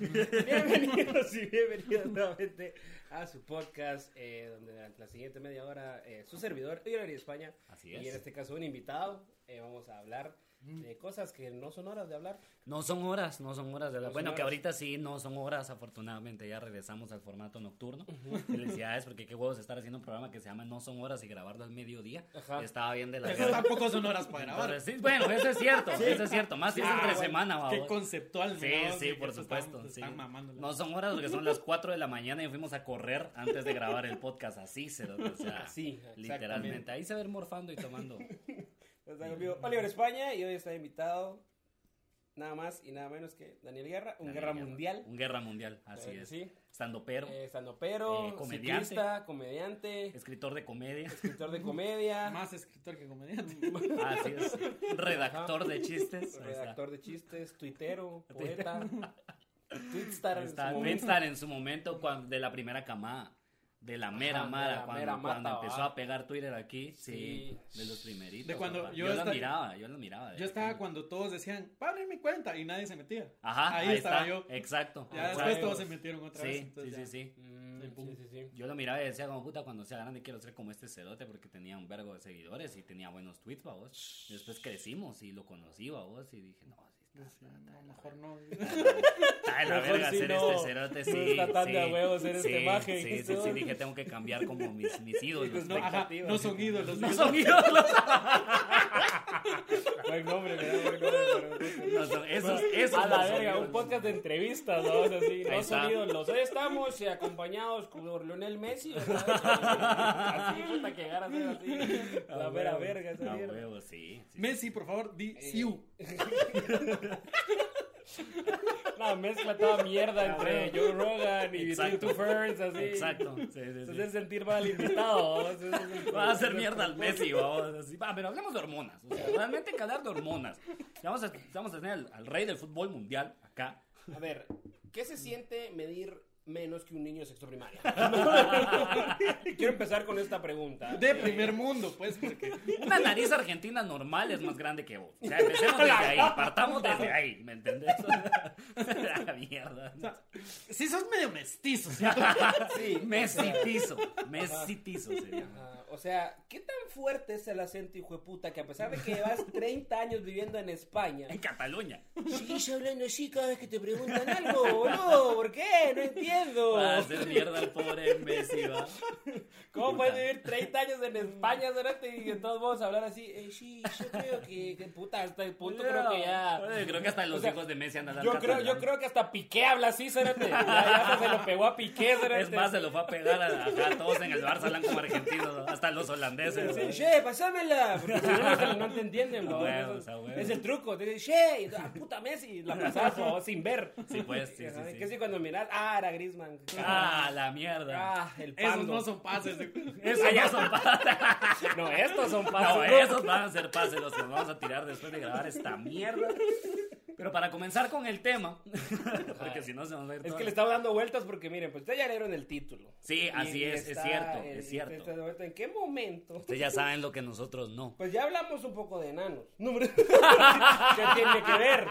Bienvenidos y bienvenidos nuevamente a su podcast, eh, donde durante la siguiente media hora eh, su servidor, yo de España, Así y en es. este caso un invitado, eh, vamos a hablar de cosas que no son horas de hablar. No son horas, no son horas de. No son Bueno, que horas. ahorita sí, no son horas, afortunadamente ya regresamos al formato nocturno. Felicidades, porque qué huevos estar haciendo un programa que se llama No son horas y grabarlo al mediodía. Ajá. Estaba bien de la Pero tampoco son horas para grabar. Entonces, sí, bueno, eso es cierto, eso es cierto. Más si es Ah, entre bueno, semana, Qué babos. conceptual. Sí, ¿no? sí, por supuesto. Están, sí. están No son horas porque son las 4 de la mañana y fuimos a correr antes de grabar el podcast. Así se o sea, Así, literalmente. Ahí se va a ir morfando y tomando. Está conmigo Oliver España y hoy está invitado nada más y nada menos que Daniel Guerra, un guerra mundial. Un guerra mundial, así es. Sí. Estando pero, Eh, Eh, comediante. ciclista, comediante, escritor de comedia. escritor de comedia, Más escritor que comediante. Así es. Redactor de chistes. Redactor de chistes, tuitero, poeta, tweetstar en su momento. En su momento de la primera camada. De la mera Ajá, mara, la cuando, mera cuando mata, empezó va. a pegar Twitter aquí, sí, Sí. de los primeritos. De cuando papá. yo yo miraba, yo lo miraba. Yo estaba pequeño. cuando todos decían, va a abrir mi cuenta y nadie se metía. Ajá, ahí ahí, estaba está, yo. Exacto. Ya después todos se metieron otra vez. Sí, sí, entonces sí, sí. Mm, Sí, sí, sí, sí. Yo lo miraba y decía como puta cuando sea grande quiero ser como este cerote porque tenía un vergo de seguidores y tenía buenos tweets, vos. Después crecimos y lo conocí, vos, y dije, no, sí está, Sí, está, está, no, mejor no. de la Mejor verga sí ser no. este cerote, No sí. está tan sí, de a huevo ser sí, este maje, Sí, sí, sí, dije, tengo que cambiar como mis, mis ídolos. No, ajá, no son ídolos. No son ídolos. Buen nombre, me da buen nombre, pero- No son, esos, esos A la verga, un podcast de entrevistas, ¿no? O sea, sí, está. ídolos. Hoy estamos eh, acompañados por Lionel Messi. ¿verdad? Así, puta, que llegar a ser así. La A vera huevo, verga, esa a mierda. huevo, sí. sí. Messi, por favor, di Eh, Siu. Una mezcla toda mierda entre. Joe Rogan y Exacto. Two Ferns, así. Exacto. Sí, sí, Se hace sentir mal al invitado. Va a hacer mierda al Messi, vamos. Así, va, pero hablemos de hormonas. O sea, realmente hay que hablar de hormonas. Vamos a, vamos a tener al, al rey del fútbol mundial acá. A ver, ¿qué se siente medir menos que un niño de sexto primaria? Quiero empezar con esta pregunta. De primer mundo, pues, porque Una nariz argentina normal es más grande que vos. O sea, empecemos desde ahí. Partamos desde ahí, ¿me entendés? La mierda. o sea, sí sos medio mestizo, ¿sí? Sí, Mesitizo. Mesitizo sería. O sea, ¿qué tan fuerte es el acento, hijo de puta, que a pesar de que llevas 30 años viviendo en España, En Cataluña. sigues hablando así cada vez que te preguntan algo, boludo? ¿Por qué? No entiendo. Va a hacer mierda al pobre Messi, va. ¿Cómo puedes vivir 30 años en España, Dorate, y que todos vamos a hablar así? Eh, sí, yo creo que, que puta, hasta el punto creo que ya... Creo que hasta los O sea, hijos de Messi andan Yo creo, yo creo que hasta Piqué habla así, Cerate. Ya, ya se lo pegó a Piqué, Cerate. Es más, se lo fue a pegar a, a todos en el Barça, hablan como argentinos, ¿no? hasta los holandeses. Sí, che, pasámela. Porque si no, no te- entienden, ¿no? huevos. Es el truco. Te dicen, che, puta Messi, la pasas o sin ver. Sí, pues, sí, Ajá, sí, Que sí. si cuando miras, ah, era Ah, la mierda. Ah, el Esos pando. no son pases. Esos no son pases. No, estos son No, pasos. esos van a ser pases los que nos vamos a tirar después de grabar esta mierda. Pero para comenzar con el tema, porque si no se nos va a ir Es todo. que le estaba dando vueltas porque, miren, pues ustedes ya leyeron el título. Sí, así Y es, es cierto, el- es cierto. ¿En qué momento? Ustedes ya saben lo que nosotros no. Pues ya hablamos un poco de enanos. ¿Qué tiene que ver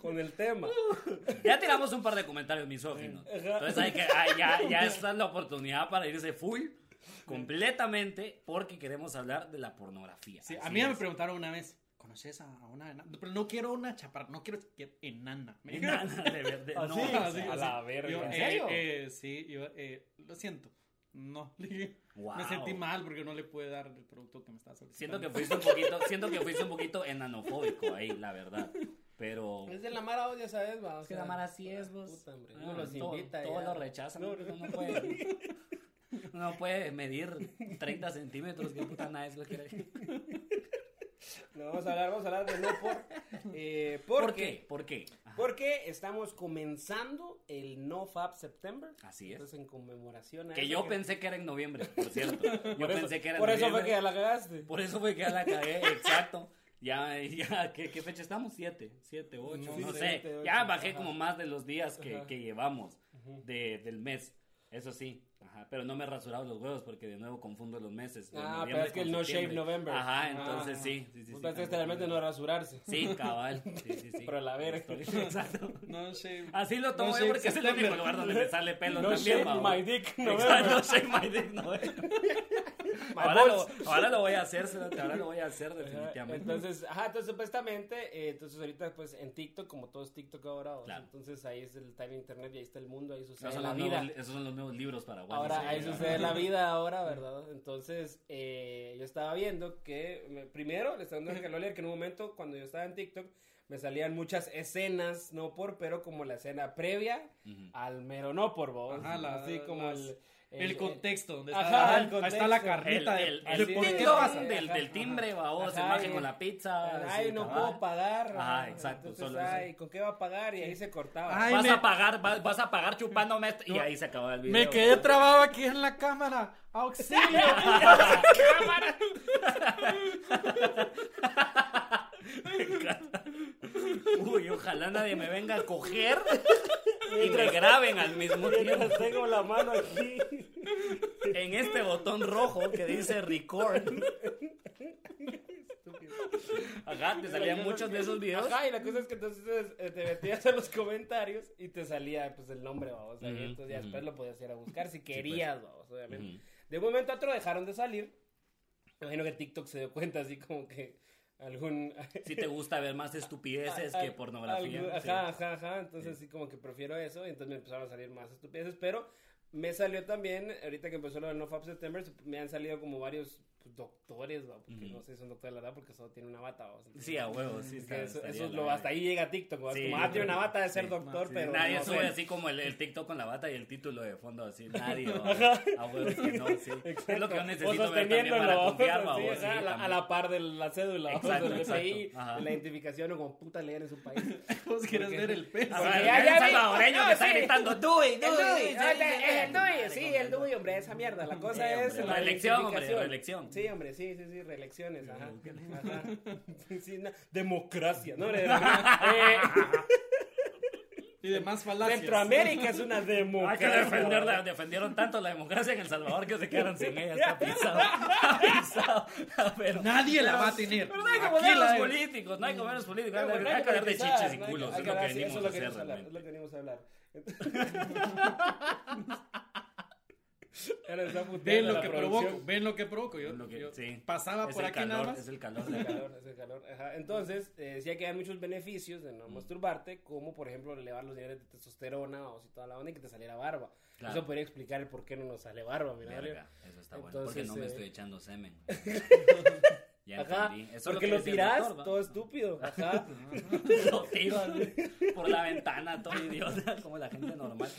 con el tema? Ya tiramos un par de comentarios misóginos. Entonces hay que, ah, ya, ya esta es la oportunidad para irse full, completamente, porque queremos hablar de la pornografía. Sí, a mí me es. preguntaron una vez, ¿conoces a una enana? Pero no quiero una chaparra, no quiero que enana. Dijeron. de verdad, ¿Ah, no, sí? a la verga. Yo, ¿En eh, serio? eh, sí, yo, eh, lo siento. No, Wow. me sentí mal porque no le pude dar el producto que me estaba Siento solicitando. que fuiste un poquito, siento que fuiste un poquito enanofóbico ahí, la verdad. Pero Es de la Mara, ya sabes, va. o es que sea, la Mara sí es vos. Puta, hombre. Ah, Uno los todo, invita. todo ya. lo rechazan. No, uno no puede. uno No puede medir 30 centímetros, que puta nada es lo que No, vamos a hablar, vamos a hablar de no por. Eh, ¿Por porque, qué? ¿Por qué? Ajá. Porque estamos comenzando el No Fab September. Así es. Entonces, en conmemoración a Que yo pensé que era en noviembre, por cierto. Yo Por eso- pensé que era en Por eso fue que la cagaste. Por eso fue que ya la cagué, exacto. Ya, ya, ¿qué, qué fecha estamos? Siete, siete, ocho, no sé. ocho, ya bajé ajá. como más de los días que, que llevamos de, del mes. Eso sí, ajá, pero no me he rasurado los huevos porque de nuevo confundo los meses. Ah, pero es que el no shave. November. Ajá, entonces Ah. sí, sí, sí. Pues sí, es literalmente no rasurarse. Sí, cabal. Sí, sí, sí. Pero la verga. Exacto. No sé. Así lo tomo No yo shave porque es el único lugar donde me sale pelo No también, shave my dick November. no shave my dick November. Ahora lo, ahora lo voy a hacer, ahora lo voy a hacer definitivamente. Entonces, ajá, entonces supuestamente, eh, entonces ahorita pues en TikTok, como todo es TikTok ahora, o sea, Claro. entonces ahí es el time internet y ahí está el mundo, ahí sucede esos, son la vida. nuevos, esos son los nuevos libros para. Ahora, ahí sucede la vida ahora, ¿verdad? Entonces, eh, yo estaba viendo que, me- primero, le estaba dando a Lolier que en un momento, cuando yo estaba en TikTok, me salían muchas escenas, no por, pero como la escena previa al mero no por, vos. Ajá, la- así como las- el... El contexto, donde Ajá, está, el ahí está contexto. la El, carnita el, de el qué pasa. del, Ajá, del timbre, babos, Ajá, imagen y- con la pizza. Ay, no cabal. puedo pagar. Ajá, ah, exacto, Entonces, solo ay, ¿con qué va a pagar? Y ahí se cortaba. Ay, Vas me- a pagar, vas, vas a pagar chupándome esto. Y ahí se acabó el video. Me quedé trabado aquí en la cámara. ¡Auxilio! Uy, ojalá nadie me venga a coger y me graben al mismo tiempo. Tengo la mano aquí. En este botón rojo que dice record. Ajá, te salían muchos de esos videos. Ajá, y la cosa es que entonces eh, te metías a los comentarios y te salía pues el nombre, vamos. ahí, Ujú, entonces ya después lo podías ir a buscar si querías, vamos, obviamente. De un momento a otro dejaron de salir. Me imagino que TikTok se dio cuenta así como que algún... Si te gusta ver más estupideces que pornografía. Ajá, ajá, ajá. Entonces sí. como que prefiero eso. Y entonces me empezaron a salir más estupideces. Pero me salió también, ahorita que empezó lo del No Fab September, me han salido como varios doctores, ¿va? porque Ujú. no sé si son doctores, la verdad, porque solo tiene una bata. ¿va? Entonces, Sí, a huevo, sí. es está- eso, eso es la lo, hasta ahí llega TikTok, ¿va? Sí, como, ah, tiene una bata de ser sí. doctor, Sí. pero Nadie no sube sé. así como el, el TikTok con la bata y el título de fondo así. Nadie. A huevo, es que no, sí. Es lo que yo necesito ver también para confiar, va, vos, a, la, a la par de la cédula. Exacto, del exacto. Ajá. la identificación o como puta leer en su país. Vos quieres ver el peso. Ya, salvadoreño que está gritando Dui, Dui. Es el DUI, sí, el DUI, hombre, esa mierda. La cosa es la reelección, hombre, identificación. reelección. Sí, hombre, sí, sí, sí, reelecciones, ajá. Ajá. Sí, na- democracia, ¿no? Eh, Y demás falacias. Centroamérica es una Hay que democracia. defenderla, defendieron tanto la democracia en El Salvador que se quedaron sin ella. Está pisado. Está pisado. Pero, Nadie la va a tener. pero no hay que Aquí poner los políticos, no hay que poner los políticos. Hay, No, hay, no hay que hablar de chiches y no culos. hay Es que lo que venimos eso a es lo que hacer venimos a hablar, es lo que venimos a hablar. Ahora está puteando Ven lo que producción. provoco, ven lo que provoco. Yo, lo que- yo sí. pasaba Es por aquí calor, nada más. Es el calor. Es el calor, es el calor. Ajá. Entonces, eh, decía que hay muchos beneficios de no masturbarte, como por ejemplo elevar los niveles de testosterona o si toda la onda y que te saliera barba. Claro. Eso podría explicar el por qué no nos sale barba, mira. Verga, eso está bueno. Porque Entonces, no me eh, estoy echando semen. Ya Ajá. Eso es porque que lo tiras doctor, ¿va? todo estúpido. Ajá. Lo tiro así, por la ventana, todo idiota, como la gente normal.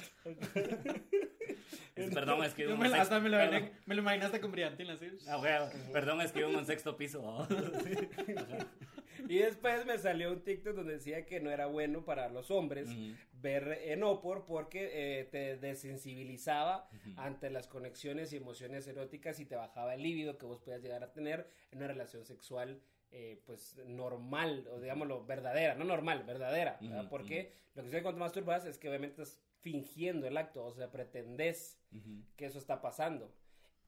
Es- perdón, es que vivo me, un hasta sexto, me lo, perdón. me lo imaginaste con brillantina, así. Ah, huevo, perdón, es que un sexto piso. ¿no? Y después me salió un TikTok donde decía que no era bueno para los hombres Ujú. ver Enopor porque eh, te desensibilizaba ante las conexiones y emociones eróticas y te bajaba el líbido que vos podías llegar a tener en una relación sexual eh, pues normal o digámoslo verdadera, no normal, verdadera, ¿verdad? Porque lo que sucede cuando masturbas es que obviamente estás fingiendo el acto, o sea, pretendes Ujú. que eso está pasando.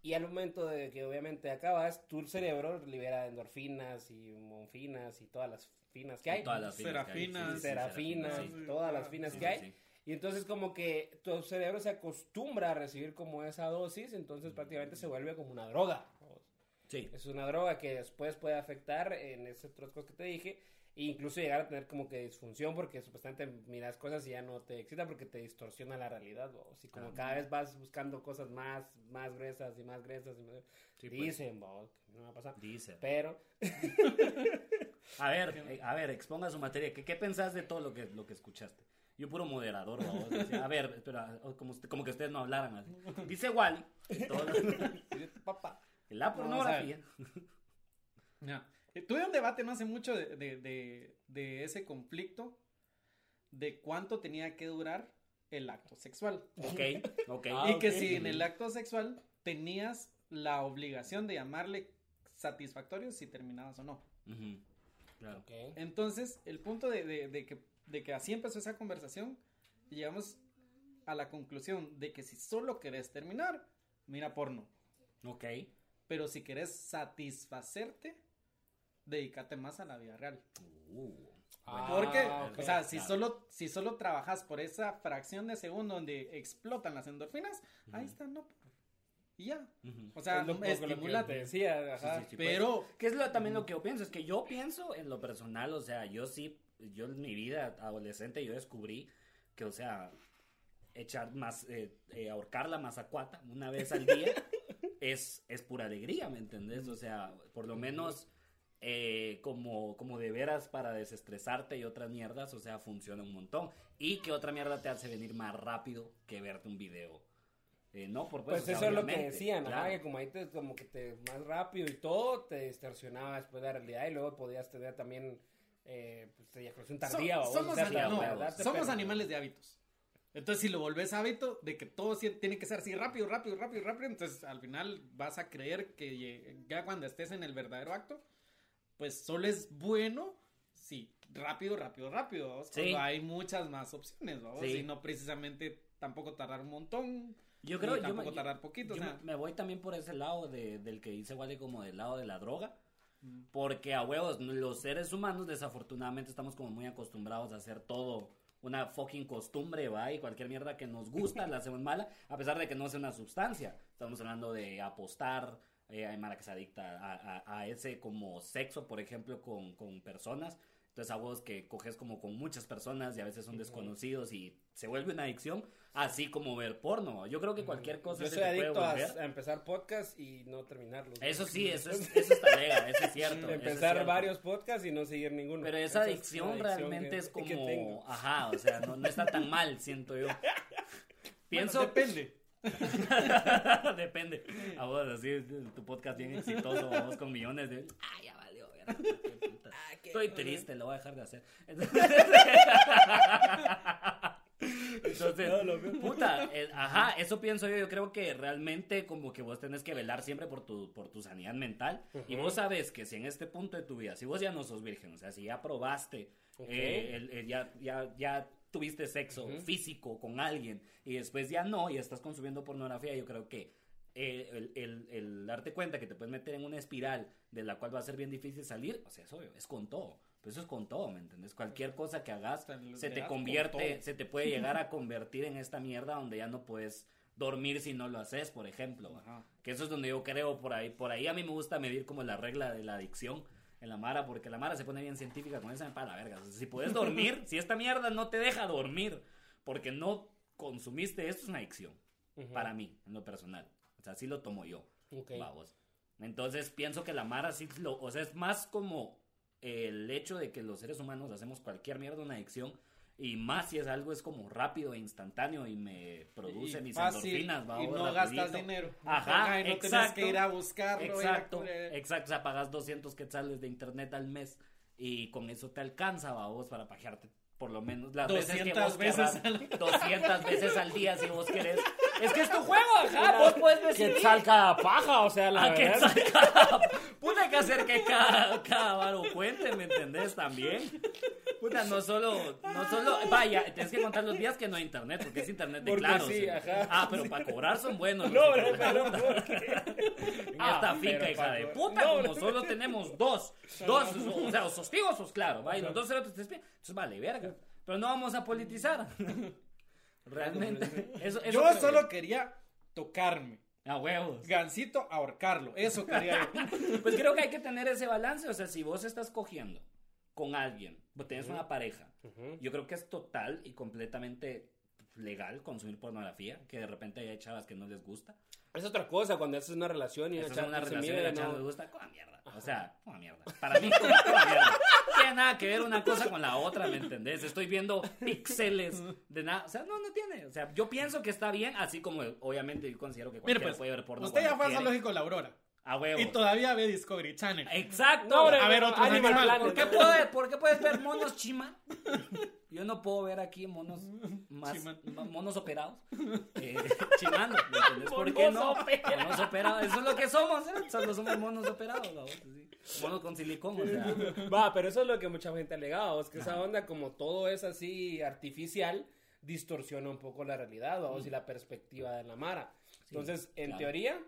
Y al momento de que obviamente acabas, tu cerebro libera endorfinas y monfinas y todas las finas que hay. Todas las finas que hay, Serafinas. sí, sí, sí, Serafinas, sí. todas las finas Sí, que hay. Y entonces como que tu cerebro se acostumbra a recibir como esa dosis, entonces prácticamente se vuelve como una droga. Sí. Es una droga que después puede afectar en esas otras cosas que te dije. E incluso llegar a tener como que disfunción porque supuestamente miras cosas y ya no te excita porque te distorsiona la realidad. ¿no? Así como cada vez vas buscando cosas más, más gruesas y más gruesas. Y más... Sí, pues. Dicen, ¿no? que no va a pasar. Dice. Pero A ver, eh, a ver, exponga su materia. ¿Qué, qué pensás de todo lo que, lo que escuchaste? Yo puro moderador, decía, A ver, espera, como, como que ustedes no hablaran así. Dice Wally, todo- papá. la pornografía. Ya. Eh, Tuve un debate no hace mucho de, de- de- de ese conflicto de cuánto tenía que durar el acto sexual. Ok, ok. Ah, y que si en el acto sexual tenías la obligación de llamarle satisfactorio si terminabas o no. Claro. Ok. Entonces, el punto de, de- de que, de que así empezó esa conversación, y llegamos a la conclusión de que si solo querés terminar, mira porno. Ok. Pero si querés satisfacerte, dedícate más a la vida real. Uh, Ah, Porque, o sea, si claro. solo, si solo trabajas por esa fracción de segundo donde explotan las endorfinas, ahí está, no. Y ya. O sea, Es lo- que decía, ajá. Sí, sí, sí, pues. Pero, Que es lo, también lo que yo pienso, es que yo pienso en lo personal, o sea, yo sí, yo en mi vida adolescente yo descubrí que, o sea, echar más, eh, eh, ahorcar la mazacuata una vez al día es, es pura alegría, ¿me entendés? O sea, por lo menos eh, como, como de veras para desestresarte y otras mierdas, o sea, funciona un montón. Y que otra mierda te hace venir más rápido que verte un video. Eh, no, por Pues o sea, eso es lo que decían, ajá, claro. que como ahí te, como que te, más rápido y todo, te distorsionaba después de la realidad y luego podías tener también, eh, pues, eyaculación so- tardía, babos, somos, o sea, no, verdad te somos animales de hábitos. Entonces, si lo volvés hábito de que todo tiene que ser así rápido, rápido, rápido, rápido, entonces al final vas a creer que ya cuando estés en el verdadero acto, pues solo es bueno, sí, rápido, rápido, rápido. ¿vamos? Sí. Cuando hay muchas más opciones, ¿vamos? Sí. Y no precisamente tampoco tardar un montón. Yo creo yo tampoco me- tardar poquito. Yo o sea, me, voy también por ese lado de, del que dice Wally como del lado de la droga. Mm. Porque a huevos, los seres humanos desafortunadamente estamos como muy acostumbrados a hacer todo una fucking costumbre, ¿va? Y cualquier mierda que nos gusta la hacemos mala, a pesar de que no sea una sustancia. Estamos hablando de apostar, eh, hay mara que se adicta a, a- a ese como sexo, por ejemplo, con, con personas. Entonces a huevos que coges como con muchas personas y a veces son desconocidos y se vuelve una adicción, así como ver porno. Yo creo que cualquier cosa Yo se soy te puede adicto a, volver. a empezar podcast y no terminarlos. Eso sí, eso es, eso está legal, eso es cierto. eso es Empezar cierto. varios podcasts y no seguir ninguno. Pero esa es adicción, una adicción realmente que- es como, ajá, o sea, no, no está tan mal, siento yo. Pienso, bueno, depende. depende. A vos, así, tu podcast bien exitoso, vamos con millones de, ah, ya valió, qué puta. Estoy triste, lo voy a dejar de hacer. Entonces, puta, eh, ajá, eso pienso yo. Yo creo que realmente como que vos tenés que velar siempre por tu, por tu sanidad mental. Y vos sabes que si en este punto de tu vida, si vos ya no sos virgen, o sea, si ya probaste, eh, el- el- ya, ya, ya tuviste sexo físico con alguien y después ya no y estás consumiendo pornografía, yo creo que eh, el, el- el darte cuenta que te puedes meter en una espiral de la cual va a ser bien difícil salir, o sea, es obvio, es con todo. Pero eso es con todo, ¿me entendés? Cualquier cosa que hagas O sea, le se te convierte, se te puede llegar a convertir en esta mierda donde ya no puedes dormir si no lo haces, por ejemplo. Que eso es donde yo creo por ahí. Por ahí a mí me gusta medir como la regla de la adicción en la Mara, porque la Mara se pone bien científica con esa para la verga. O sea, si puedes dormir, si esta mierda no te deja dormir porque no consumiste, esto es una adicción. Para mí, en lo personal. O sea, así lo tomo yo. Ok. Vamos. Entonces pienso que la Mara sí lo. O sea, es más como el hecho de que los seres humanos hacemos cualquier mierda una adicción. Y más si es algo es como rápido e instantáneo y me produce Y mis fácil, endorfinas, va, y no rapidito. gastas dinero. Ajá, y no exacto. que ir a buscarlo. a Exacto, exacto. O sea, pagas 200 quetzales de internet al mes y con eso te alcanza, va, vos, para pajearte por lo menos las veces que 200 vos veces querrás. al- 200 veces al día si vos querés. Es que es tu juego, ajá, vos puedes decidir. Que salga paja, o sea, la Ah, que verdad. saca. Puta, hay que hacer que cada, cada varo cuente, ¿me entendés? También. Puta, no solo, no solo, vaya, tienes que contar los días que no hay internet, porque es internet de Porque claro. sí, ¿sí? ajá. Ah, pero para cobrar son buenos. No, los pero, de pero. En Ah, esta finca, hija de no, puta, no, como no. solo tenemos dos, dos, o sea, o sos claro, va, y los dos cerotes te entonces vale, verga, pero no vamos a politizar, realmente, eso, eso Yo solo quería tocarme. a huevos, Gancito, ahorcarlo. Eso quería yo. pues creo que hay que tener ese balance, o sea, si vos estás cogiendo con alguien, vos tenés una pareja, yo creo que es total y completamente legal consumir pornografía, que de repente hay chavas que no les gusta, Es otra cosa cuando haces una relación y una una chava se relación y mira la chava no- le gusta, como mierda. O sea, como mierda. Para mí, como mierda. Tiene nada que ver una cosa con la otra, ¿me entendés? Estoy viendo píxeles de nada. O sea, no, no tiene. O sea, yo pienso que está bien, así como obviamente yo considero que cualquiera pues, puede ver porno. usted ya fue a. Zoológico La Aurora. A huevo. Y todavía ve Discovery Channel. Exacto. No, hombre, A ver, no, otros Animal animales. Planet. ¿Por qué, puede- ¿Por qué puedes ver monos chima? Yo no puedo ver aquí monos más Chiman. monos operados. Eh, chimando, ¿me entiendes? ¿Por qué no? Monos operados. Monos operados. Eso es lo que somos, ¿eh? Solo somos monos operados, ¿no? Sí. Monos con silicón, o sea. Va, pero eso es lo que mucha gente alegaba, es que esa onda como todo es así artificial, distorsiona un poco la realidad, vamos, Mm. y la perspectiva de la Mara. Entonces, en teoría,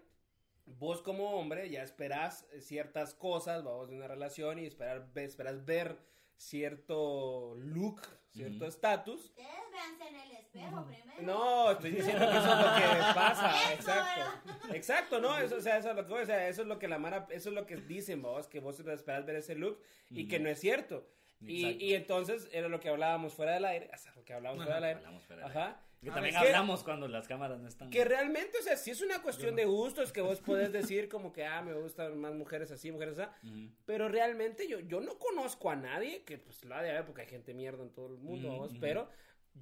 vos como hombre ya esperas ciertas cosas, vamos, de una relación y esperar, esperas ver cierto look, cierto estatus. Ustedes véanse en el espejo primero. No, estoy diciendo que eso es lo que pasa, Eso exacto. Exacto, no, eso, o sea, eso es lo que, o sea, eso es lo que la Mara, eso es lo que dicen, vos, que vos esperas ver ese look y que no es cierto. Y, y entonces era lo que hablábamos fuera del aire, o sea, lo que hablábamos fuera del aire. Hablamos fuera del Ajá. Que Ah, también que- hablamos cuando las cámaras no están. Que realmente, o sea, si es una cuestión de gustos, que vos podés decir como que, ah, me gustan más mujeres así, mujeres así. Ujú. Pero realmente yo, yo no conozco a nadie, que pues la de haber porque hay gente mierda en todo el mundo, Ujú, vos, ujú. pero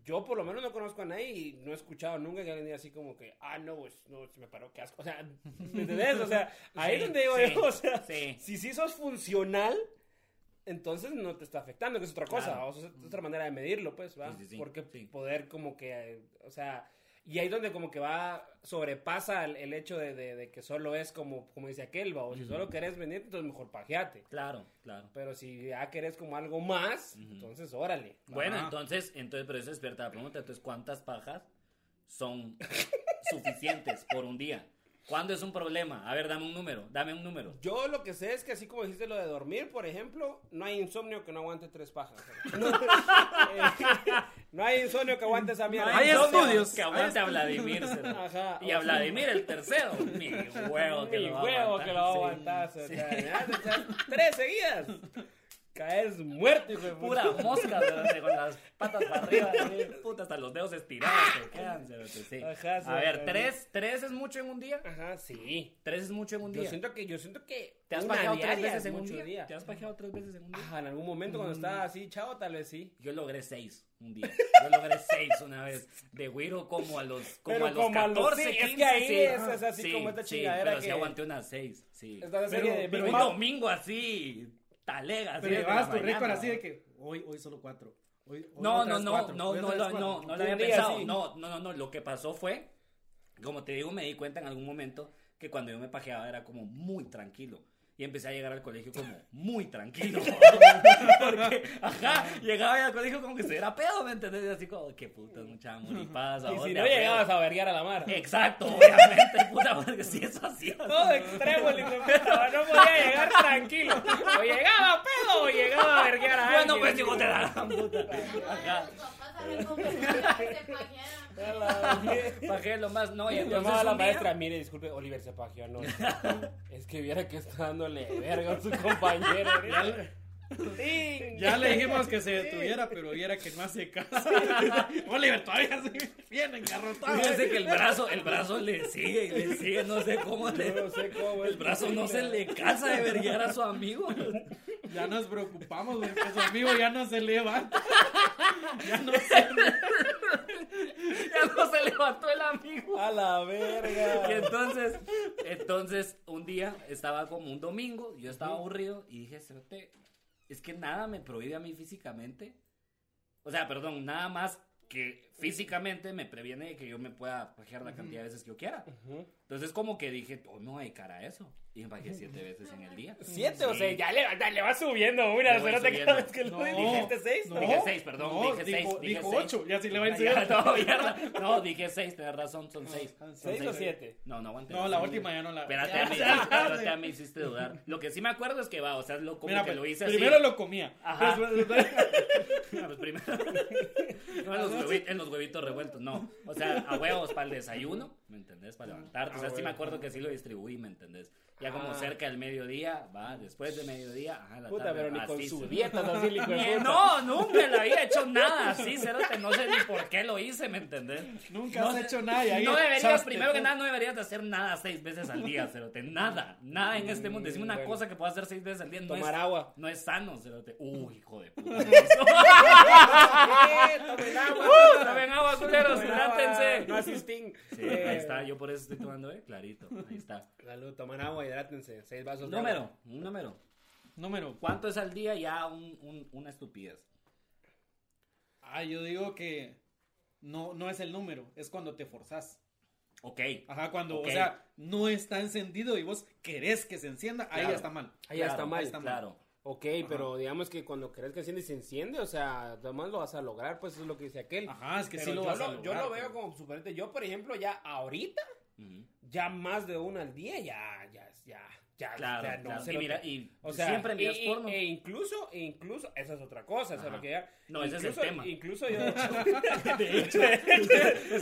yo por lo menos no conozco a nadie y no he escuchado nunca que alguien diga así como que, ah, no, pues, no, se me paró, qué asco. O sea, ¿me entendés? O sea, ahí Sí, es donde digo sí, yo, o sea, sí. si sí sos funcional, entonces no te está afectando, que es otra cosa, Claro. o sea, es otra manera de medirlo, pues, ¿va? Sí, sí, sí, Porque sí. poder como que, o sea, y ahí donde como que va, sobrepasa el, el hecho de, de- de que solo es como, como dice aquel, ¿va? o si solo querés venir, entonces mejor pajeate. Claro, claro. Pero si ya querés como algo más, entonces órale. Bueno, Ajá. entonces, entonces, pero eso despierta la pregunta. Entonces, ¿cuántas pajas son suficientes por un día? ¿Cuándo es un problema? A ver, dame un número, dame un número. Yo lo que sé es que así como dijiste lo de dormir, por ejemplo, no hay insomnio que no aguante tres pajas. No, Eh, no hay insomnio que aguante esa mierda. Hay Insomnio- estudios. Que aguante a Vladimir. Ajá. Y a Vladimir el tercero. Mi huevo que Mi lo va a huevo aguantar. que lo va a Sí, aguantar. o sí. sea, echas tres seguidas. Caes muerto, hijo de Pura puta. mosca cerote, con las patas para arriba. Puta, hasta los dedos estirados quedan. sí. Ajá, sí, a ver. ¿tres, ¿tres es mucho en un día? Ajá, sí. ¿Tres es mucho en un Yo día? siento que, yo siento que ¿Te has pajeado tres veces es en un día? ¿Te has pajeado tres veces en un día? Ajá, en algún momento cuando estaba así, chavo, tal vez sí. Yo logré seis un día. Yo logré seis una vez. De güiro como a los, como Pero a los como a los- 14, sí, es que 15, ahí sí. es- es así Sí, como esta chingadera pero sí que- aguanté unas seis, sí. Pero un domingo así, talega. así Pero llevabas tu récord así ¿no? de que hoy, hoy solo cuatro. Hoy, hoy No, no, no, cuatro, no, hoy no, no, no, no lo había pensado. sí. No, no, no, no. Lo que pasó fue, como te digo, me di cuenta en algún momento que cuando yo me pajeaba era como muy tranquilo. Y empecé a llegar al colegio como muy tranquilo. Porque, ajá, llegaba ya al colegio como que se era pedo, ¿me entendés? Y así como, qué puta, mucha amor y paz. a Y si no a pedo. llegabas a verguiar a la mar. Exacto, obviamente, puta, porque si eso hacía. Todo extremo, el no podía llegar tranquilo. O llegaba a pedo o llegaba a verguiar a Bueno, alguien. pues digo, te da la puta. Ajá. se pajearon. Bajé lo más, no, y entonces llamaba a la maestra, mire, disculpe, Oliver se pajeó anoche. es que viera que está dándole verga a su compañero. ¡Ting! Ya le dijimos que se detuviera, pero viera que no hace caso. Oliver todavía sigue bien engarrotado. Fíjense que el brazo, el brazo le sigue y le sigue, no sé cómo le... No sé cómo El brazo no se le cansa de verguiar a su amigo. Ya nos preocupamos porque su amigo ya no se levanta. Ya no se Ya no se levantó el amigo. A la Y verga. entonces, entonces, un día estaba como un domingo, yo estaba aburrido y dije, "Cerote, es que nada me prohíbe a mí físicamente. O sea, perdón, nada más que físicamente me previene de que yo me pueda pajear la cantidad de veces que yo quiera. Entonces, como que dije, oh, no hay cara a eso. Y me bajé siete veces en el día. Siete, o sea, ya le, ya le va subiendo una. Le voy Espérate subiendo. cada vez que lo No, dijiste seis. no. Dije seis, perdón, No, dije dijo- seis. Dije dijo seis. ocho, ya sí le va a Ya, enseñar. no, mierda. No, dije seis, tenés razón, son seis. Son ¿Seis o siete? No, no aguanté. No, la última ya no la. Espérate, Ya, a mí, ya, espérate, mí hiciste dudar. Lo que sí me acuerdo es que va, o sea, lo, como Mira, que pues, lo hice primero así. lo comía. Ajá. Después- No, pues primero. No, los huevitos, en los huevitos revueltos, no. O sea, a huevos para el desayuno, ¿me entendés? Para levantarte. O sea, sí me acuerdo que sí lo distribuí, ¿me entendés? Ya como Ah. cerca del mediodía, va, después de mediodía, ajá, la Puta, tarde, pero ni con así su dieta así, Ni- puta. No, nunca le había hecho nada así, cerote, no sé ni por qué lo hice, ¿me entendés? Nunca No has hecho nada y ahí No deberías, primero que nada, no deberías de hacer nada seis veces al día, cerote. Nada, nada en este mundo. Decime una Bueno. cosa que puedas hacer seis veces al día. No Tomar es, agua. No es sano, cerote. Uy, hijo de puta. Eh, Tomen agua. Tomen agua, culeros, hidrátense. No asisting. Sí, ahí está, yo por eso estoy tomando, ¿eh? Clarito, ahí está. Salud, toman agua, hidrátense. Seis vasos de Número, agua. un número. Número. ¿Cuánto es al día? Ya un, un- una estupidez. Ah, yo digo que no, no es el número, es cuando te forzás. Ok. Ajá, cuando, o sea, no está encendido y vos querés que se encienda, ahí Claro. ya está mal. Ahí ya está Claro, mal. ahí está mal. Ok, pero digamos que cuando crees que enciende se enciende, o sea, además lo vas a lograr, pues eso es lo que dice aquel. Ajá, es que Pero sí lo yo, vas a lo, yo lograr, lo veo pero- como superante. Yo, por ejemplo, ya ahorita, ya más de una al día, ya, ya, ya, ya. Claro, ya no claro. sé Y mira, y o sea, siempre miras e, porno. e incluso, e incluso, esa es otra cosa, o sea, lo que ya, No, ese es el incluso- tema. Incluso yo, De hecho, es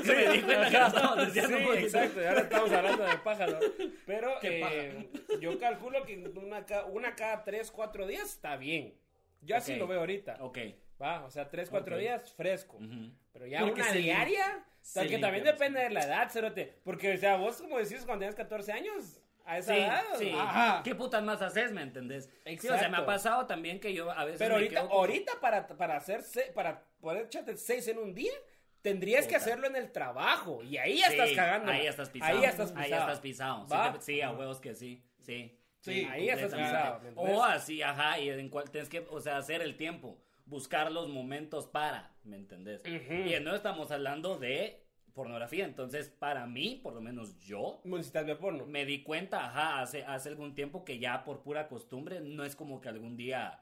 que me di cuenta que lo estábamos diciendo Sí, exacto, y ahora estamos hablando de pájaro. Pero eh, yo calculo que una, una cada tres, cuatro días está bien. Yo así lo veo ahorita. Ok. Va, o sea, tres, cuatro Ok. días fresco. Ujú. Pero ya Porque una se diaria, o sea, se que también depende de la edad, cerote. Porque, o sea, vos como decís cuando tenías 14 años, a esa Sí, edad. sí. Ajá. ¿Qué putas más haces, me entendés? Sí, o sea, me ha pasado también que yo a veces Pero me ahorita, quedo ahorita para, para hacer, se- para poder echarte seis en un día, tendrías que hacerlo en el trabajo. Y ahí ya Sí, estás cagando. Ahí ya estás pisado. Ahí ya estás Ahí pisado. ya estás pisado. Sí, ¿Va? te- Sí, a huevos que sí. Sí. Sí, ahí ya estás pisado. O así, ajá, y en cual tienes que, o sea, hacer el tiempo, buscar los momentos para, ¿me entendés? Y no estamos hablando de pornografía, entonces para mí, por lo menos yo, Necesitas ver porno. me di cuenta, ajá, hace, hace algún tiempo que ya por pura costumbre, no es como que algún día,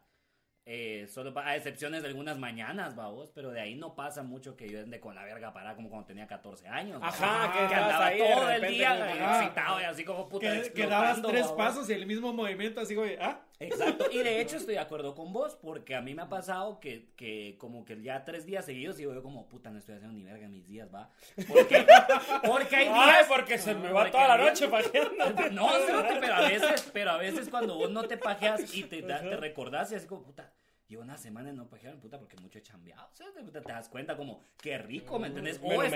eh, solo a excepciones de algunas mañanas, vamos, pero de ahí no pasa mucho que yo ande con la verga parada como cuando tenía 14 años. Ajá, babos. que que andaba ahí todo el día como- Ajá. excitado y así como puta Que, que dabas tres babos. pasos y el mismo movimiento, así, güey, ah, Exacto, y de hecho estoy de acuerdo con vos, porque a mí me ha pasado que, que como que ya tres días seguidos digo yo como, puta, no estoy haciendo ni verga mis días, va. Porque, porque hay Ay, días... porque se me va toda la noche pajeando. No, pero a veces, pero a veces cuando vos no te pajeas y te, te recordás y así como, puta, llevo una semana y no pajear, puta, porque mucho he chambeado, cerote, puta, te das cuenta como, qué rico, ¿me entendés? Mm, me O lo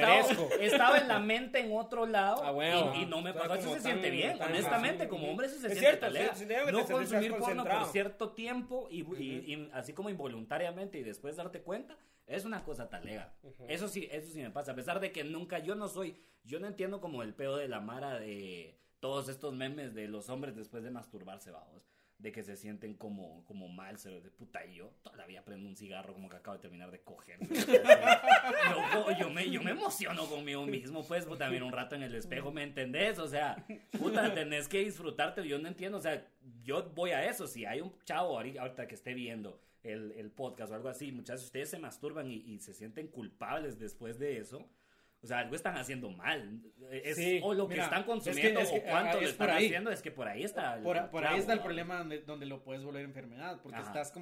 estaba, en la mente en otro lado Ah, bueno. y, y no me pasó, eso se siente bien, honestamente, como hombre eso se Es siente cierto, sí, sí, No consumir porno por cierto tiempo y, y- y así como involuntariamente y después darte cuenta, es una cosa talega. Eso sí, eso sí me pasa, a pesar de que nunca, yo no soy, yo no entiendo como el pedo de la mara de todos estos memes de los hombres después de masturbarse, vamos. De que se sienten como, como mal, se de puta. Y yo todavía prendo un cigarro como que acabo de terminar de coger. Loco, yo, me, yo me emociono conmigo mismo, pues, puta, mira un rato en el espejo, ¿me entendés? O sea, puta, tenés que disfrutarte. Yo no entiendo, o sea, yo voy a eso. Si hay un chavo ahorita que esté viendo el, el podcast o algo así, muchachos, ustedes se masturban y, y se sienten culpables después de eso. O sea, algo están haciendo mal. Es, Sí, o lo que están es que- consumiendo es que, o cuánto ah, le es por están ahí. haciendo, es que por ahí está. el- por, el por ahí está el problema donde, donde lo puedes volver enfermedad, porque Ajá. estás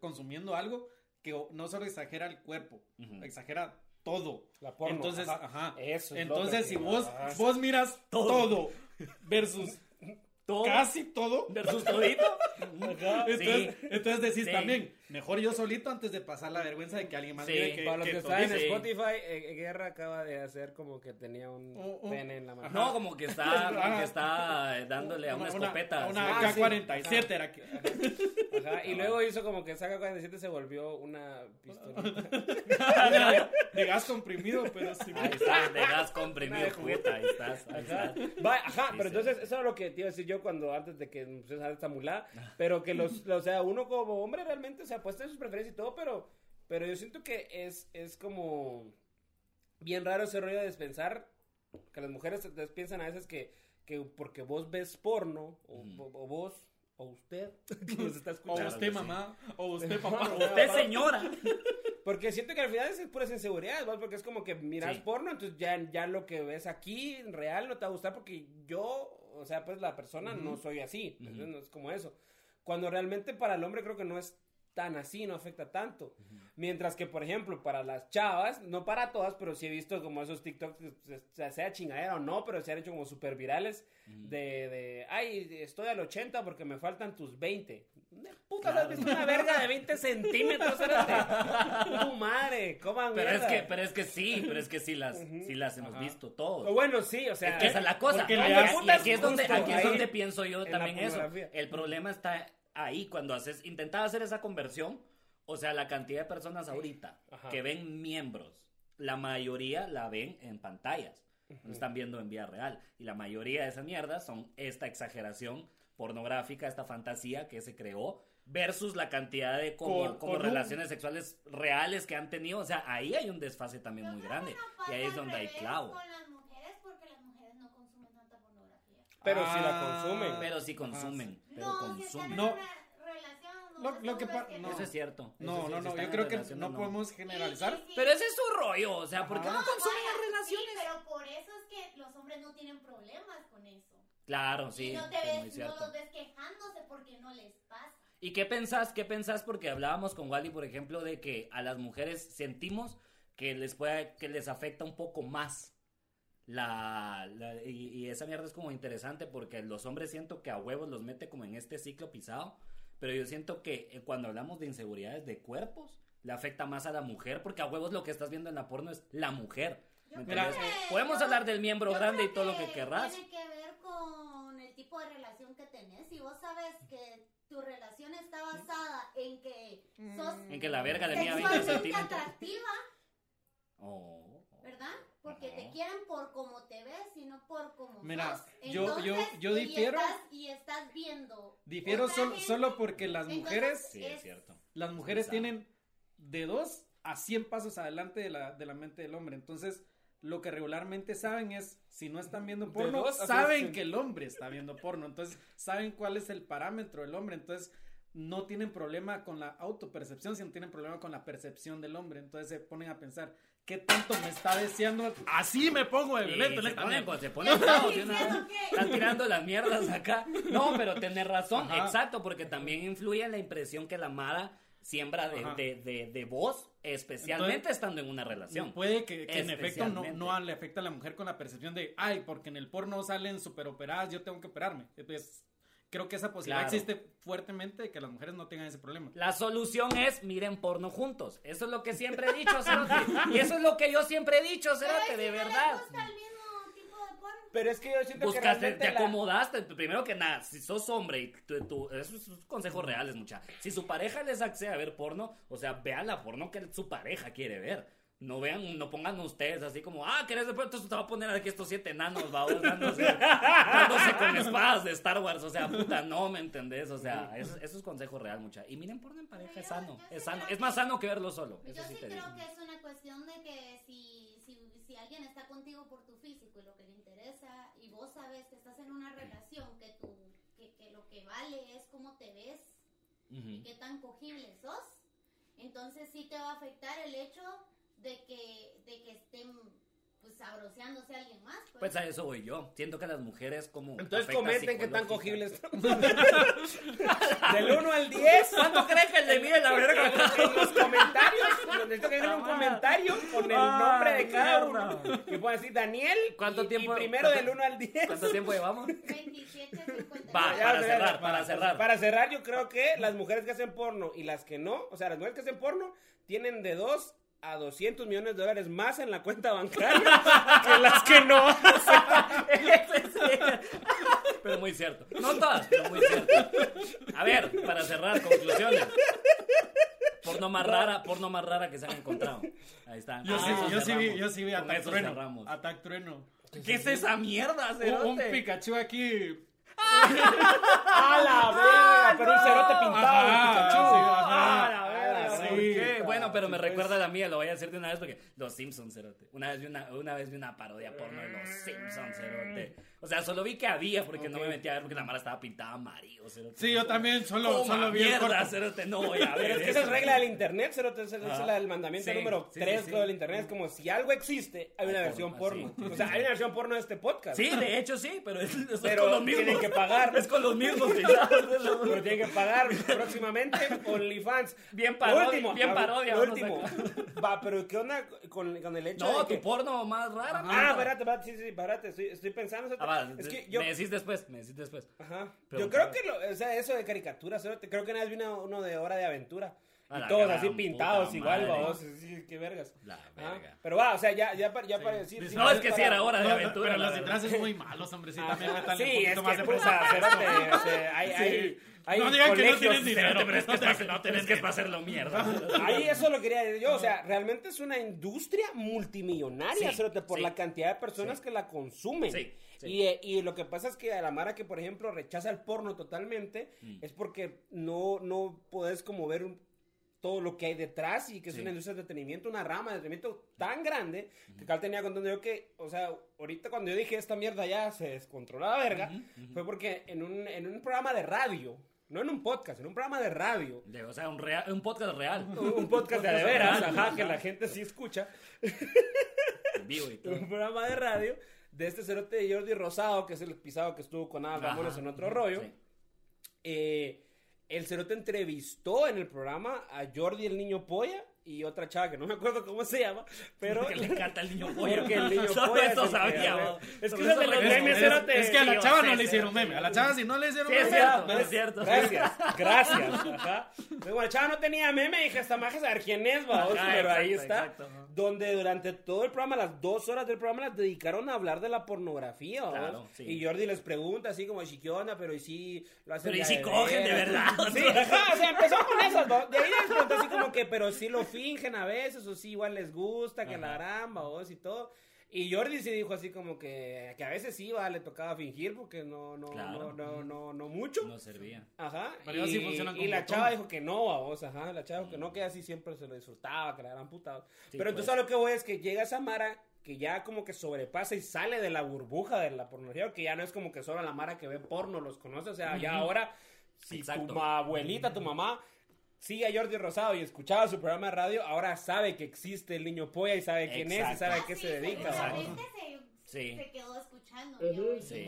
consumiendo algo que no solo exagera el cuerpo, exagera todo. La porno, Entonces, ajá. Eso es Entonces, lo si vos, vos miras Todo. todo, versus Todo casi todo, versus todito. entonces, Sí. entonces decís Sí. también, mejor yo solito antes de pasar la vergüenza de que alguien más Sí. mire que, Para los que, que están en. Spotify, eh, Guerra acaba de hacer como que tenía un Oh, oh. pene en la mano. No, como que está, como que está eh, dándole a una, escopeta. Una, así. Ah, AK-47 era que- Ajá, y luego hizo como que saca 47 se volvió una pistolita. de gas comprimido, pero sí. Ahí está, de gas comprimido, Una puta, ahí estás, ahí Ajá, estás. Va, ajá Sí, pero sí. entonces eso era lo que te iba a decir yo cuando antes de que empecé a usar esta mulá, pero que los, o sea, uno como hombre realmente, o sea, puede tener sus preferencias y todo, pero, pero yo siento que es, es como bien raro ese rollo de pensar que las mujeres piensan a veces que, que porque vos ves porno, o, Ujú. o- o vos, o usted, que nos está O escuchando. usted, que sí. mamá, o usted, papá. Usted, señora. Porque siento que al final es pura inseguridad, ¿vale? Porque es como que miras Sí. porno, entonces ya, ya lo que ves aquí en real no te va a gustar porque yo, o sea, pues la persona no soy así, Ujú. entonces no es como eso. Cuando realmente para el hombre creo que no es tan así, no afecta tanto. Mientras que, por ejemplo, para las chavas, no para todas, pero sí he visto como esos TikToks, sea, chingadera o no, pero se han hecho como súper virales de, de, ay, estoy al 80 porque me faltan tus 20. Puta, Claro. ¿has visto una verga de 20 centímetros? Tu madre, coman Pero es, mierda. que, pero es que sí, pero es que sí las, sí las hemos Ajá. visto todos. Bueno, sí, o sea. Es que esa es la cosa. porque Y aquí- das- y aquí es donde, aquí es donde pienso yo también eso. El problema está ahí cuando haces, intentas hacer esa conversión. O sea, la cantidad de personas ahorita Ajá. que ven miembros, la mayoría la ven en pantallas. No están viendo en vida real. Y la mayoría de esas mierdas son esta exageración pornográfica, esta fantasía que se creó versus la cantidad de como, Con- como con un- relaciones sexuales reales que han tenido. O sea, ahí hay un desfase también muy Yo grande. no Y ahí es donde hay clavo. Con las mujeres porque las mujeres no consumen tanta pornografía. Pero si la Ah. consumen. Pero sí consumen. Pero no, si consumen. en No. Lo- lo que no. Eso es cierto. No, no, si no, yo creo que relación, no podemos generalizar. Sí, sí, sí. Pero ese es su rollo, o sea, ¿por qué no consumen las relaciones? Sí, pero por eso es que los hombres no tienen problemas con eso. Claro, y sí, no te es muy ves, no cierto. los ves quejándose porque no les pasa. ¿Y qué pensás? ¿Qué pensás? Porque hablábamos con Wally, por ejemplo, de que a las mujeres sentimos que les puede, que les afecta un poco más. La, la- y, y esa mierda es como interesante porque los hombres siento que a huevos los mete como en este ciclo pisado, pero yo siento que eh, cuando hablamos de inseguridades de cuerpos, le afecta más a la mujer porque a huevos lo que estás viendo en la porno es la mujer. Podemos yo- hablar del miembro grande y todo lo que querrás. Tiene que ver con el tipo de relación que tenés. Si vos sabes que tu relación está basada en que sos En que la verga le mía 20 sexualmente centímetros. atractiva, Oh. ¿verdad? Porque Ajá. te quieren por cómo te ves y no por cómo Mira, sos. yo- yo- Entonces, yo y difiero. estás- Y estás, viendo. Difiero otra sol- gente, solo porque las entonces, mujeres, Sí, es cierto. las mujeres tienen de dos a 100 pasos adelante de la, de la mente del hombre. Entonces, lo que regularmente saben es, si no están viendo porno, dos saben que el hombre está viendo porno. Entonces, saben cuál es el parámetro del hombre. Entonces, no tienen problema con la autopercepción, sino tienen problema con la percepción del hombre. Entonces, se ponen a pensar, ¿qué tanto me está deseando? Así me pongo de Sí, violento. se ponen, neta. pues, se ¿Qué ponen bravos una? Están tirando las mierdas acá. No, pero tenés razón, Ajá. exacto, porque también influye la impresión que la Mara siembra de, de, de, de vos, especialmente Entonces, estando en una relación. Puede que, que en efecto no, no le afecta a la mujer con la percepción de, ay, porque en el porno salen super operadas, yo tengo que operarme. Pues, creo que esa posibilidad Claro. existe fuertemente de que las mujeres no tengan ese problema. La solución es miren porno juntos. Eso es lo que siempre he dicho, Cerote. Y eso es lo que yo siempre he dicho, Cerote, de verdad el mismo tipo de porno. Pero es que yo siento que Buscaste, realmente te la- acomodaste. Primero que nada, si sos hombre y tú, tú- esos son consejos reales, mucha. Si su pareja les accede a ver porno, o sea, vean la porno que su pareja quiere ver. No vean, no pongan ustedes así como, ah, ¿querés ver? Entonces te va a poner aquí estos siete enanos, vamos, dándose, dándose con espadas de Star Wars. O sea, puta, no me entendés. O sea, eso, eso es consejo real, mucha. Y miren porno en pareja, es sano, es sano. Es más que- sano que verlo solo. Eso Yo sí sí te digo. creo que es una cuestión de que si, si, si alguien está contigo por tu físico y lo que le interesa y vos sabes que estás en una relación que, tu, que, que lo que vale es cómo te ves y qué tan cogible sos, entonces sí te va a afectar el hecho de que, de que estén pues sabroseándose a alguien más. Pues. Pues a eso voy yo. Siento que las mujeres como... Entonces comenten qué tan cogibles. Del 1 al 10. ¿Cuánto crees que le mide la verga? En los comentarios, necesito que hagan un comentario con el nombre de cada mierda. uno. Que puedan decir Daniel. ¿Cuánto y- tiempo- Y primero cuánto- del 1 al 10. ¿Cuánto tiempo llevamos? 27, 50. Va, Ya, para cerrar, para cerrar. Para cerrar, yo creo que las mujeres que hacen porno y las que no, o sea, las mujeres que hacen porno tienen de 2 a 200 millones de dólares más en la cuenta bancaria que las que no. O sea, Pero muy cierto. No todas, pero muy cierto. A ver, para cerrar, conclusiones. Porno más rara, porno más rara que se han encontrado. Ahí está. Yo, sí, yo, sí vi, yo sí vi eso Trueno. cerramos. Trueno. ¿Qué es esa mierda, Un, cerote? un Pikachu aquí. ¡A la verga! Pero un cerote pintado. Ajá, Pikachu. sí, ajá. ¿Por qué? Bueno, pero me pues. recuerda a la mía, lo voy a decir de una vez porque los Simpsons, cerote. Una vez vi una, una vez vi una parodia porno de los Simpsons, cerote. O sea, solo vi que había porque no me metí a ver porque la mara estaba pintada amarillo, cerote. Sí, yo también solo, Coma solo vi el mierda, corto. cerote, no voy a ver Pero es que esa es regla del internet, cerote, esa es del mandamiento Sí, número sí, 3 sí, sí. del internet. Es como si algo existe, hay una versión porno, porno. sí. O sea, hay una versión porno de este podcast. Sí, de hecho sí, pero es, es Pero con los mismos. tienen que pagar. Es con los mismos. Pero tienen que pagar próximamente OnlyFans. Bien parodia, último, bien parodia. Lo último. Va, pero ¿qué onda con, con el hecho No, de que... tu porno más rara. Ah, espérate, espérate, sí, sí, espérate, estoy, estoy pensando. Ah, va, es que yo... Me decís después, me decís después. Ajá. Pero- yo creo que, lo, o sea, eso de caricaturas, creo que una vez vi una- uno de Hora de Aventura. Y todos así pintados igual, vamos, sí, qué vergas. La Ajá. verga. Pero va, o sea, ya, ya, para, ya para decir... sí, No, es que sí para- era hora de No, aventura. pero los verdad. disfraces muy malos, hombre. Sí, también Ajá, métanle Sí, un es más que, de puta, o sea, hay, hay, hay No digan que no tienen dinero, pero es que, es No, es que es hacerlo mierda. Ahí eso lo quería decir yo, o sea, realmente es una industria multimillonaria, Sí, cerote, por sí. la cantidad de personas Sí. que la consumen. Sí, sí. Y, eh, y lo que pasa es que a la Mara que, por ejemplo, rechaza el porno totalmente, Mm. es porque no, no podés como ver un- todo lo que hay detrás y que es una industria de entretenimiento, una rama de entretenimiento tan grande que Carl tenía contando yo que, o sea, ahorita cuando yo dije esta mierda ya se descontroló la verga, fue porque en un, en un programa de radio, no en un podcast, en un programa de radio. De- o sea, un, real- un podcast real. Un podcast de, veras, ajá, que la gente sí escucha. En vivo y todo. un programa de radio de este cerote de Jordi Rosado, que es el pisado que estuvo con Ajá. Ramones en otro rollo. Sí. Eh, el cerote entrevistó en el programa a Jordi el niño polla y otra chava que no me acuerdo cómo se llama, pero Porque le encanta el niño pollo. Porque el niño Solo es eso que- sabía, es vos. que es eso de los memes, Es, es que a la sí, chava sí, no sí, le hicieron sí, meme. A la chava si no le hicieron Sí, es meme. cierto, ¿ves? es cierto. Gracias, gracias. Ajá. Bueno, chava no tenía meme, dije, hasta más saber quién es, va, Ajá, pero ahí está. exacto. Donde durante todo el programa, las dos horas del programa, las dedicaron a hablar de la pornografía. Claro, sí. Y Jordi les pregunta así como, "¿Y qué onda? Pero y si lo hacen Pero y si cogen de verdad. Sí, ajá, o sea, empezó con esas, ¿no? De ahí les preguntó así como que, pero sí lo fingen a veces, o sí igual les gusta, que la gran, vos y todo. Y Jordi sí dijo así como que, que a veces sí, va, le tocaba fingir porque no, no, Claro. no, no, no, no mucho. No servía. Ajá. Pero y, sí funcionan y como la botón. chava dijo que no, vamos, ajá. La chava dijo que no, que así siempre se lo disfrutaba, que la gran puta. Sí, Pero entonces pues. a lo que voy es que llega esa Mara que ya como que sobrepasa y sale de la burbuja de la pornografía, que ya no es como que solo la Mara que ve porno los conoce, o sea, ya ahora, si Exacto. tu abuelita, tu mamá sigue a Jordi Rosado y escuchaba su programa de radio, ahora sabe que existe el niño polla y sabe quién es y sabe a Ah, qué sí, se dedica. Sí. se quedó escuchando. Sí,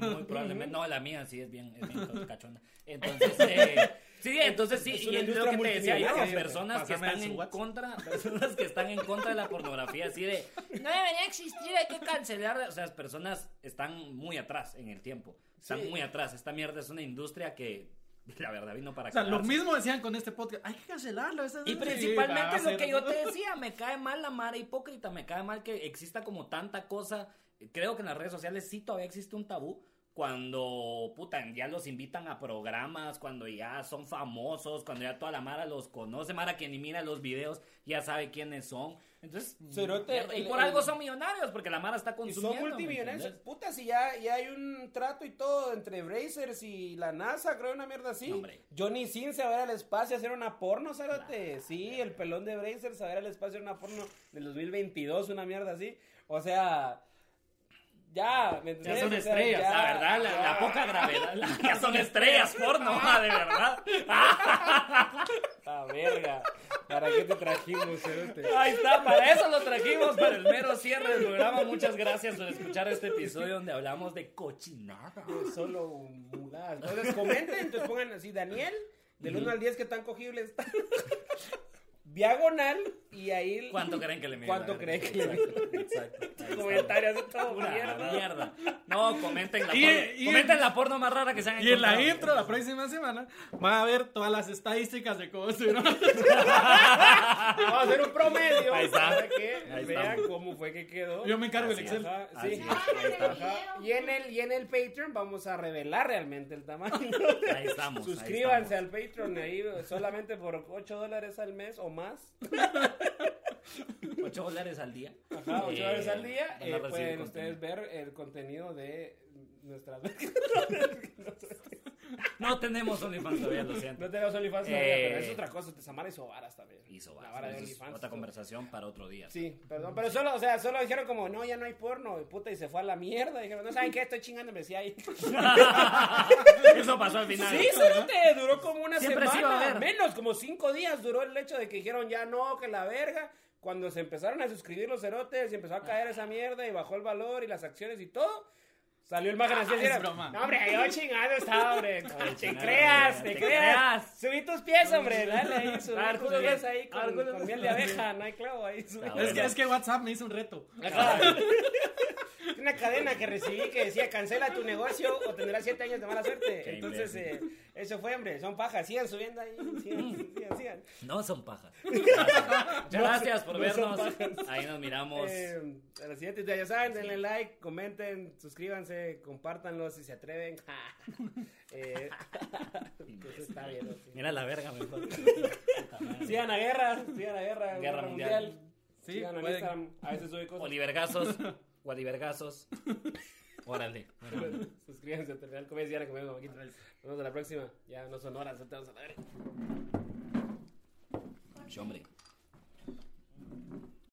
muy probablemente. No, la mía sí es bien, es bien cachonda. Entonces, eh, sí, entonces sí, Es y es lo que te decía yo, personas que están en WhatsApp. contra, personas que están en contra de la pornografía, así de, no debería existir, hay que cancelar, o sea, las personas están muy atrás en el tiempo, están Sí. muy atrás, esta mierda es una industria que, la verdad, vino para O sea, lo mismo decían con este podcast. Hay que cancelarlo. ese- Y sí, principalmente a lo que yo te decía, me cae mal la mara hipócrita, me cae mal que exista como tanta cosa. Creo que en las redes sociales sí todavía existe un tabú. Cuando, puta, ya los invitan a programas, cuando ya son famosos, cuando ya toda la Mara los conoce, Mara que ni mira los videos, ya sabe quiénes son. Entonces, Cerote, mierda, y por algo son millonarios, porque la Mara está Y consumiendo. son ¿me multimillonarios. Puta, si ya, ya hay un trato y todo entre Brazers y la NASA, creo una mierda así. Hombre. Johnny Sin se va a al espacio a hacer una porno, ¿sabes? Sí, el pelón de Brazers se va a al espacio a hacer una porno del 2022, una mierda así. O sea, ya, ¿me Ya son estrellas, ya- La verdad, la, la poca gravedad, la- ya son estrellas porno, de verdad. Ah, verga. ¿Para qué te trajimos, cerote? Ahí está, para eso lo trajimos, para el mero cierre del programa. Muchas gracias por escuchar este episodio donde hablamos de cochinada. Solo muladas. Entonces comenten, entonces pongan así, Daniel, del 1 al 10, ¿qué tan cogible está? Diagonal, y ahí... ¿Cuánto creen que le mide? ¿Cuánto creen que le Exacto, exacto. Ahí. Comentarios de todo, mierda. mierda. No, comenten la, Y- porno, y- comenten la porno más rara que se han Y en la intro, la próxima semana, van a ver todas las estadísticas de cómo estuvieron. Vamos a hacer un promedio Ahí está. para que Ahí vean estamos. cómo fue que quedó. Yo me encargo del Excel. Ajá, sí. es, ahí está. Ajá. Y en el y en el Patreon vamos a revelar realmente el tamaño. Ahí estamos. ahí Suscríbanse estamos. al Patreon ahí solamente por 8 dólares al mes o más. 8 dólares al día. Ajá, 8 Eh, dólares al día. eh, pueden contenido. ustedes ver el contenido de nuestras. No tenemos OnlyFans todavía, lo siento. no tenemos OnlyFans Eh, todavía, pero es otra cosa. Te Samara hizo varas también. Hizo varas, es otra todo. conversación para otro día. Sí, perdón, pero solo, o sea, solo dijeron como, no, ya no hay porno, y puta, y se fue a la mierda. Dijeron, no saben qué, estoy chingando, me decía ahí. Eso pasó al final. Sí, cerote, duró como una Siempre sí semana, va a haber. Menos, como cinco días duró el hecho de que dijeron ya no, que la verga. Cuando se empezaron a suscribir los cerotes y empezó a caer esa mierda y bajó el valor y las acciones y todo, salió el imagen así. Ah, broma. No, hombre, yo chingando estaba, hombre. te creas, hombre, te te creas. creas. Subí tus pies, hombre, dale ahí, subí A ver, tus culo, pies ahí con, con miel de abeja, no hay clavo ahí. subí. Ah, Es que, es que WhatsApp me hizo un reto. Ajá. Una cadena que recibí que decía cancela tu negocio o tendrás siete años de mala suerte. Qué Entonces, eh, eso fue, hombre, son pajas, sigan subiendo ahí, sigan, sigan, sigan. No son pajas. Muchas gracias por no vernos. Ahí nos miramos. Eh, a la siguiente, ya saben, denle like, comenten, suscríbanse, compártanlo si se atreven. eh, eso está bien. ¿no? Sí. Mira la verga mejor. Sigan a guerra, sigan a guerra, Guerra mundial. Sí, sigan en pueden. Instagram, a veces sube cosas. Olivergazos. Guadivergazos. Órale. Bueno, Suscríbanse a Terminal Comedia, me vengo aquí. Nos vemos a la próxima. Ya no son horas, vamos a la verga. sí, hombre.